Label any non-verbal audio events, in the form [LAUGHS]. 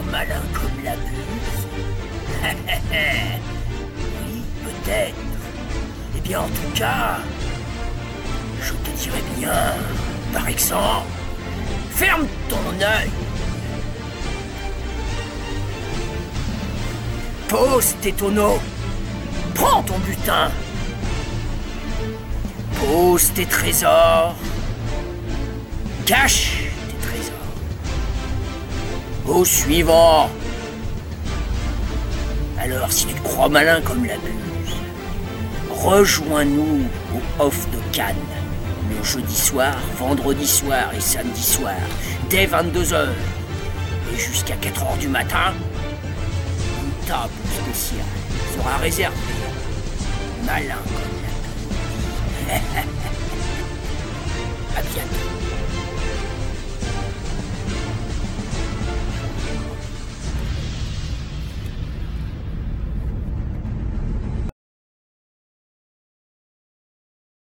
[LAUGHS] oui, peut-être. Eh bien, en tout cas, je te dirais bien, par exemple, ferme ton œil. Pose tes tonneaux. Prends ton butin. Pose tes trésors. Cache. Au suivant. Alors, si tu te crois malin comme la muse, rejoins-nous au Off de Cannes, le jeudi soir, vendredi soir et samedi soir, dès 22h. Et jusqu'à 4h du matin, une table spéciale sera réservée. Malin comme [LAUGHS]